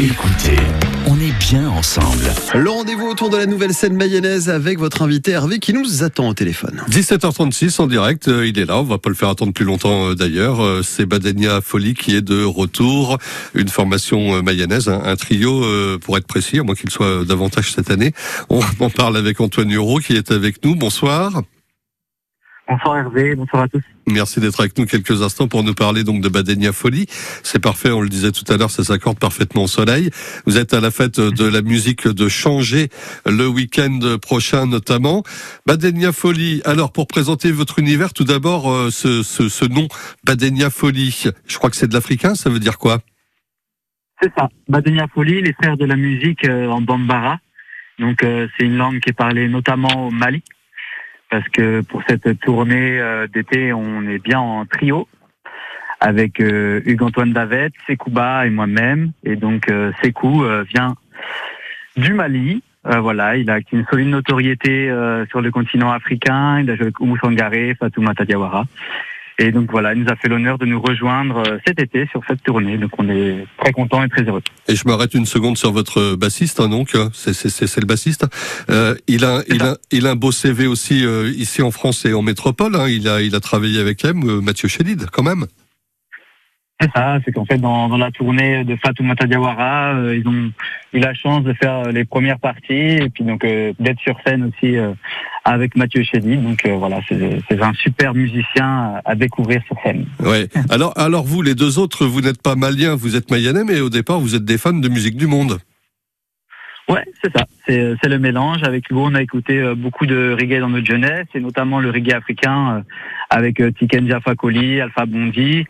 Écoutez, on est bien ensemble. Le rendez-vous autour de la nouvelle scène mayonnaise avec votre invité Hervé qui nous attend au téléphone. 17h36 en direct, euh, il est là, on va pas le faire attendre plus longtemps euh, d'ailleurs. Euh, C'est Badenia Folie qui est de retour, une formation mayonnaise, un, un trio pour être précis, à moins qu'il soit davantage cette année. On en parle avec Antoine Hureau qui est avec nous. Bonsoir. Bonsoir Hervé, bonsoir à tous. Merci d'être avec nous quelques instants pour nous parler donc de Badenia Folie. C'est parfait, on le disait tout à l'heure, ça s'accorde parfaitement au soleil. Vous êtes à la fête de la musique de Changer le week-end prochain notamment. Badenia Folie, alors pour présenter votre univers, tout d'abord euh, ce, ce, ce nom, Badenia Folie, je crois que c'est de l'africain, ça veut dire quoi? C'est ça, Badenia Folie, les frères de la musique euh, en Bambara. Donc euh, c'est une langue qui est parlée notamment au Mali, parce que pour cette tournée euh, d'été, on est bien en trio avec euh, Hugues-Antoine Davet, Sekouba et moi-même. Et donc euh, Sekou vient du Mali. Euh, voilà, il a une solide notoriété euh, sur le continent africain. Il a joué avec Oumou Sangaré, Fatoumata Diawara. Et donc voilà, il nous a fait l'honneur de nous rejoindre euh, cet été sur cette tournée. Donc on est très content et très heureux. Et je m'arrête une seconde sur votre bassiste, hein, donc c'est c'est- c'est le bassiste. Euh, il a il a il a un beau CV aussi euh, ici en France et en métropole. hein. Il a il a travaillé avec M, euh, Mathieu Chédid, quand même. C'est ça, c'est qu'en fait dans, dans la tournée de Fatoumata Diawara, euh, ils ont eu la chance de faire euh, les premières parties et puis donc euh, d'être sur scène aussi euh, avec Mathieu Chédy. Donc euh, voilà, c'est un super musicien à, à découvrir sur scène. Ouais. Alors alors vous les deux autres, vous n'êtes pas maliens, vous êtes mayennais, mais au départ vous êtes des fans de musique du monde. Ouais, c'est ça, c'est le mélange. Avec Hugo, on a écouté beaucoup de reggae dans notre jeunesse et notamment le reggae africain avec Tiken Jaffa Koli, Alpha Bondi.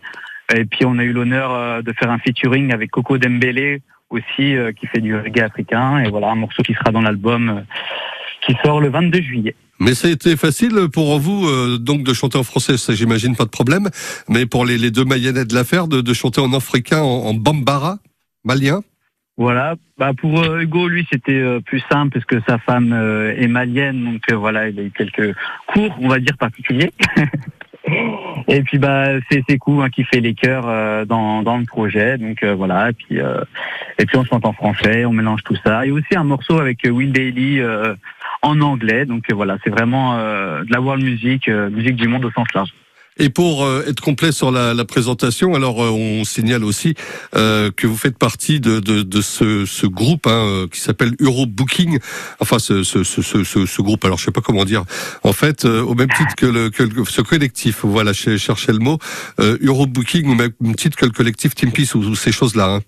Et puis on a eu l'honneur euh, de faire un featuring avec Coco Dembélé aussi euh, qui fait du reggae africain et voilà un morceau qui sera dans l'album euh, qui sort le 22 juillet. Mais ça a été facile pour vous euh, donc de chanter en français, ça j'imagine pas de problème. Mais pour les, les deux mayennais de l'affaire, de, de chanter en africain, en, en bambara, malien? Voilà, bah pour euh, Hugo lui c'était euh, plus simple parce que sa femme euh, est malienne donc voilà il a eu quelques cours on va dire particuliers. et puis bah c'est cool hein, qui fait les chœurs euh, dans dans le projet. Donc euh, voilà. Et puis euh, et puis on chante en français on mélange tout ça. Et aussi un morceau avec euh, Will Daly euh, en anglais. Donc euh, voilà. C'est vraiment de la world music musique du monde au sens large. Et pour euh, être complet sur la, la présentation, alors euh, on signale aussi euh, que vous faites partie de, de, de ce, ce groupe hein, euh, qui s'appelle Euro Booking. Enfin, ce, ce, ce, groupe. Alors, je sais pas comment dire. En fait, euh, au même titre que, le, que le- ce collectif. Voilà, je cherchais le mot. Euh, Euro Booking au même titre que le collectif Team Peace ou, ou ces choses-là. Hein.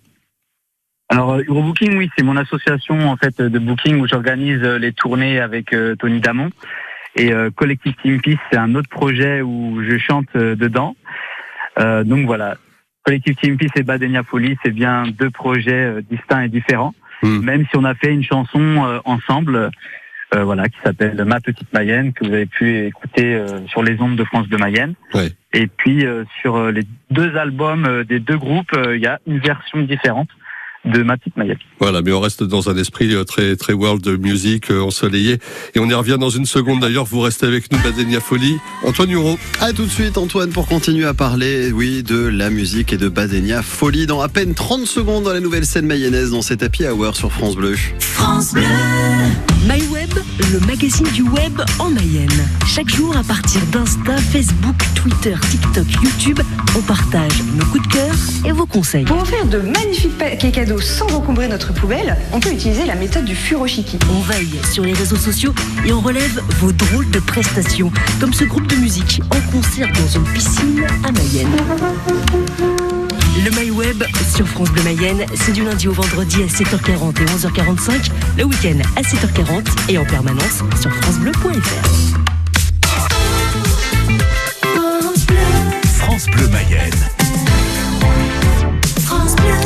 Alors Eurobooking, oui, c'est mon association en fait de booking où j'organise les tournées avec Tony Damon. Et euh, Collectif Team Peace, c'est un autre projet où je chante euh, dedans. Euh, donc voilà, Collectif Team Peace et Badenia Folie, c'est bien deux projets euh, distincts et différents. Hmm. Même si on a fait une chanson euh, ensemble, euh, voilà, qui s'appelle Ma Petite Mayenne, que vous avez pu écouter euh, sur les ondes de France de Mayenne. Ouais. Et puis euh, sur les deux albums des deux groupes, il y a une version différente de Ma Petite Mayenne. Voilà, mais on reste dans un esprit euh, très très world music euh, ensoleillé. Et on y revient dans une seconde. D'ailleurs, vous restez avec nous, Badenia Folie. Antoine Hureau. À tout de suite Antoine pour continuer à parler oui de la musique et de Badenia Folie dans à peine 30 secondes dans la nouvelle scène mayonnaise dans cet happy hour sur France Bleu. France Bleu. MyWeb, le magazine du web en Mayenne. Chaque jour, à partir d'Insta, Facebook, Twitter, TikTok, YouTube, on partage nos coups de cœur et vos conseils. Pour offrir de magnifiques paquets cadeaux sans encombrer notre poubelle, on peut utiliser la méthode du furoshiki. On veille sur les réseaux sociaux et on relève vos drôles de prestations, comme ce groupe de musique en concert dans une piscine à Mayenne. Le MyWeb sur France Bleu Mayenne, c'est du lundi au vendredi à 7h40 et 11h45, le week-end à 7h40 et en permanence sur francebleu.fr. France Bleu Mayenne.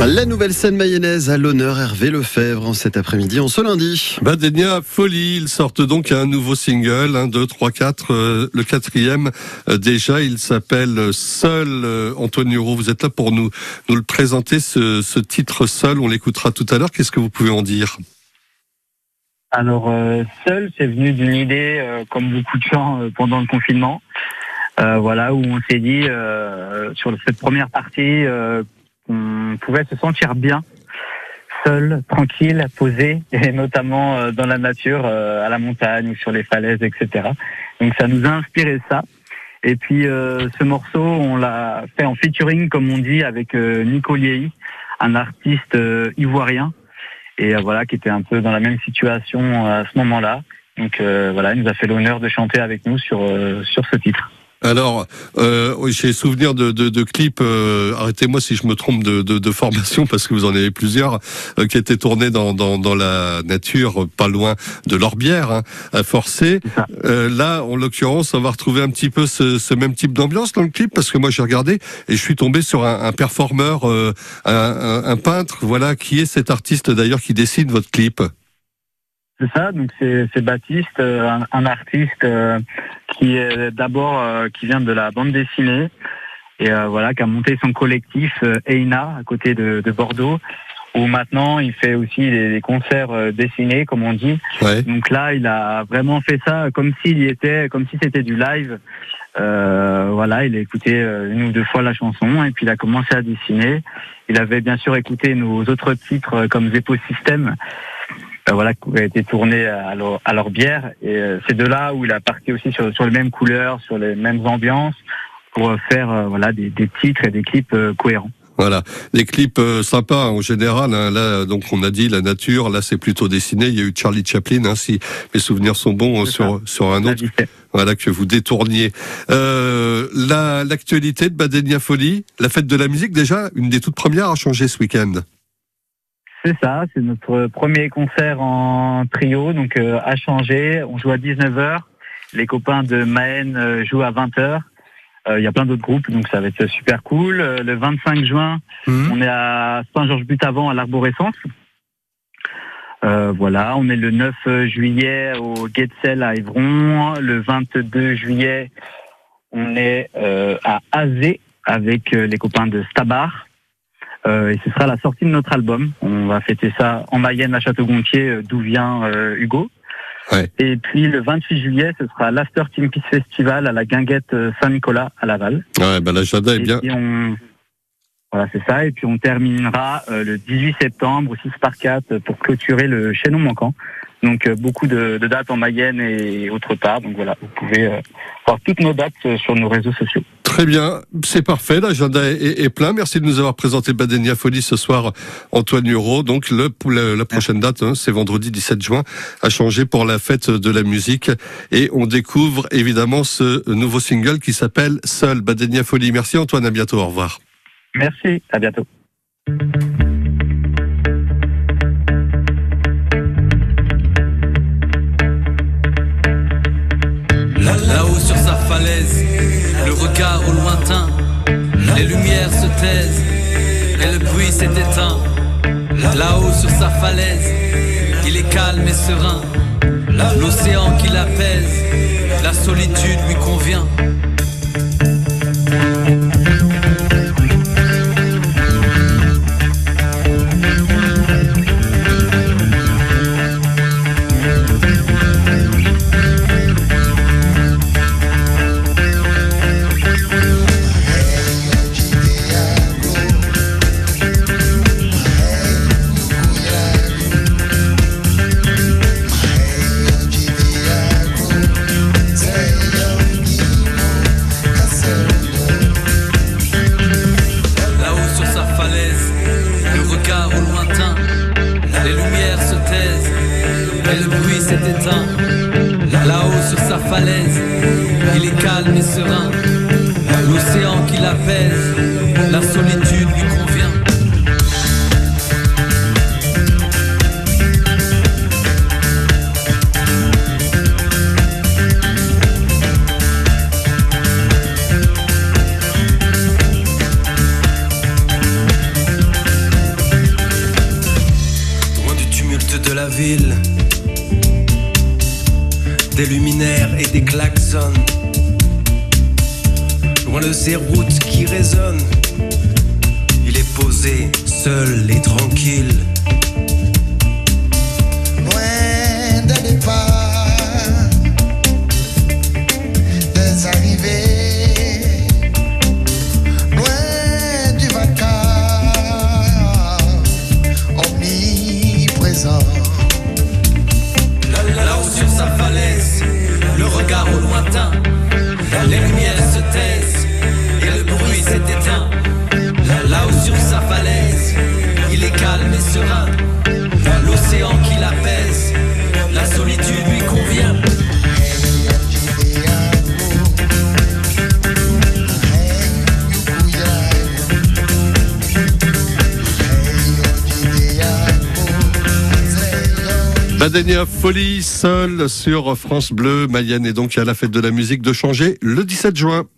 La nouvelle scène mayonnaise à l'honneur Hervé Lefebvre en cet après-midi en ce lundi. Badenia Folie, ils sortent donc un nouveau single, 1, 2, 3, 4, euh, le quatrième euh, déjà, il s'appelle Seul. Euh, Antoine Hureau, vous êtes là pour nous, nous le présenter, ce, ce titre Seul, on l'écoutera tout à l'heure, qu'est-ce que vous pouvez en dire? Alors euh, seul, c'est venu d'une idée, euh, comme beaucoup de gens euh, pendant le confinement, euh, voilà où on s'est dit euh, sur cette première partie euh, qu'on pouvait se sentir bien seul, tranquille, posé, et notamment euh, dans la nature, euh, à la montagne ou sur les falaises, etc. Donc ça nous a inspiré ça. Et puis euh, ce morceau, on l'a fait en featuring, comme on dit, avec euh, Nico Liei, un artiste euh, ivoirien, et euh, voilà, qui était un peu dans la même situation à ce moment-là. Donc voilà, il nous a fait l'honneur de chanter avec nous sur sur ce titre. Alors, euh, j'ai souvenir de, de, de clips. euh, Arrêtez-moi si je me trompe de, de, de formation, parce que vous en avez plusieurs euh, qui étaient tournés dans, dans, dans la nature, pas loin de l'Orbière, hein, à Forcé. Euh, là, en l'occurrence, on va retrouver un petit peu ce, ce même type d'ambiance dans le clip, parce que moi j'ai regardé et je suis tombé sur un, un performeur, euh, un, un, un peintre, voilà, qui est cet artiste d'ailleurs qui dessine votre clip. C'est ça, donc c'est Baptiste, euh, un, un artiste euh, qui est d'abord euh, qui vient de la bande dessinée et euh, voilà qui a monté son collectif euh, Eina à côté de, de Bordeaux où maintenant il fait aussi des, des concerts euh, dessinés comme on dit. Ouais. Donc là il a vraiment fait ça comme s'il y était, comme si c'était du live. Euh, voilà, il a écouté euh, une ou deux fois la chanson et puis il a commencé à dessiner. Il avait bien sûr écouté nos autres titres euh, comme Zepo System voilà, qui a été tourné à leur, à leur bière. Et euh, c'est de là où il a parti aussi sur, sur les mêmes couleurs, sur les mêmes ambiances, pour euh, faire euh, voilà des, des titres et des clips euh, cohérents. Voilà, des clips euh, sympas en général. hein. Là, donc on a dit la nature. Là, c'est plutôt dessiné. Il y a eu Charlie Chaplin, hein, si mes souvenirs sont bons, euh, C'est sur sur un autre. Voilà que vous détourniez. Euh, la l'actualité de Badenia Folie, la fête de la musique déjà, une des toutes premières à changer ce week-end. C'est ça, c'est notre premier concert en trio, donc euh, à changer. On joue à 19h. Les copains de Maën euh, jouent à 20h. Euh, Il y a plein d'autres groupes, donc ça va être super cool. Euh, le 25 juin, Mhm. on est à Saint-Georges-But-Avant à l'Arborescence. Euh, voilà, on est le 9 juillet au Guetzel à Évron. Le 22 juillet, on est euh, à Azé avec les copains de Stabar. Euh, et ce sera la sortie de notre album. On va fêter ça en Mayenne à Château-Gontier, euh, d'où vient euh, Hugo. Ouais. Et puis le 28 juillet, ce sera l'After Team Peace Festival à la Guinguette Saint-Nicolas à Laval. Ouais, ben l'agenda est Et bien. puis on... Voilà, c'est ça. Et puis on terminera euh, le 18 septembre au 6 par 4 pour clôturer le chaînon manquant. Donc euh, beaucoup de, de dates en Mayenne et autre part. Donc voilà, vous pouvez euh, voir toutes nos dates euh, sur nos réseaux sociaux. Très bien, c'est parfait. L'agenda est, plein. Merci de nous avoir présenté Badenia Folie ce soir, Antoine Hureau. Donc la, prochaine date, hein, c'est vendredi 17 juin, à changer pour la fête de la musique. Et on découvre évidemment ce nouveau single qui s'appelle Seul Badenia Folie. Merci Antoine, à bientôt. Au revoir. Merci, à bientôt. Et le bruit s'est éteint. Là-haut sur sa falaise, il est calme et serein. L'océan qui l'apaise, la solitude lui convient. Bruit s'est. Là-haut sur sa falaise, il est calme et serein. L'océan qui l'apaise, Loin de ces routes qui résonnent, il est posé, seul et tranquille. Badenia Folie, seul sur France Bleu. Mayenne et donc a la fête de la musique de changer le 17 juin.